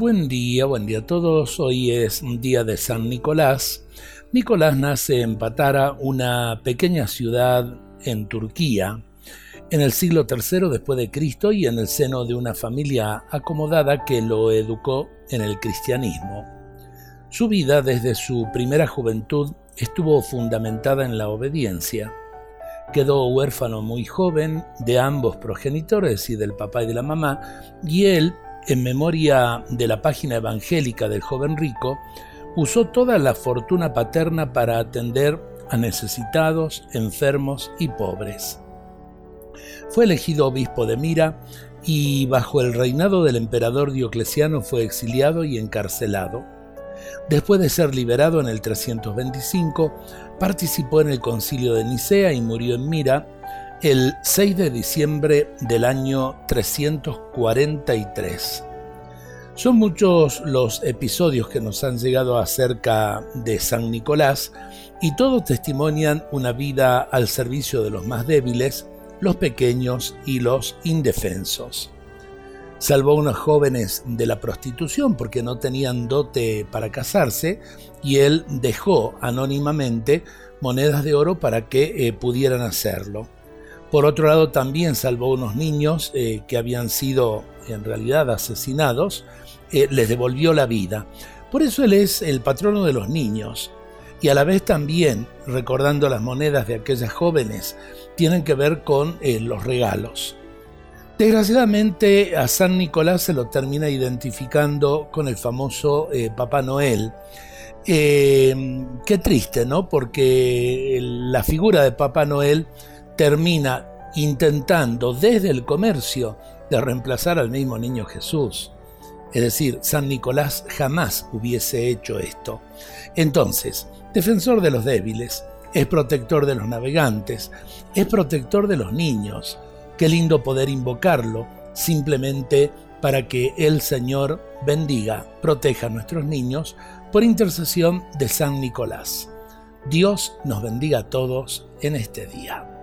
Buen día, buen día a todos. Hoy es un día de San Nicolás. Nicolás nace en Patara, una pequeña ciudad en Turquía, en el siglo III después de Cristo y en el seno de una familia acomodada que lo educó en el cristianismo. Su vida desde su primera juventud estuvo fundamentada en la obediencia. Quedó huérfano muy joven de ambos progenitores y del papá y de la mamá, y él, en memoria de la página evangélica del joven rico, usó toda la fortuna paterna para atender a necesitados, enfermos y pobres. Fue elegido obispo de Mira y bajo el reinado del emperador Diocleciano fue exiliado y encarcelado. Después de ser liberado en el 325, participó en el concilio de Nicea y murió en Mira el 6 de diciembre del año 343. Son muchos los episodios que nos han llegado acerca de San Nicolás y todos testimonian una vida al servicio de los más débiles, los pequeños y los indefensos. Salvó a unos jóvenes de la prostitución porque no tenían dote para casarse y él dejó anónimamente monedas de oro para que eh, pudieran hacerlo. Por otro lado, también salvó unos niños eh, que habían sido en realidad asesinados, eh, les devolvió la vida. Por eso él es el patrono de los niños y a la vez también, recordando las monedas de aquellas jóvenes, tienen que ver con los regalos. Desgraciadamente a San Nicolás se lo termina identificando con el famoso eh, Papá Noel. Eh, qué triste, ¿no? Porque la figura de Papá Noel termina intentando desde el comercio de reemplazar al mismo niño Jesús. Es decir, San Nicolás jamás hubiese hecho esto. Entonces, defensor de los débiles, es protector de los navegantes, es protector de los niños, Qué lindo poder invocarlo simplemente para que el Señor bendiga, proteja a nuestros niños por intercesión de San Nicolás. Dios nos bendiga a todos en este día.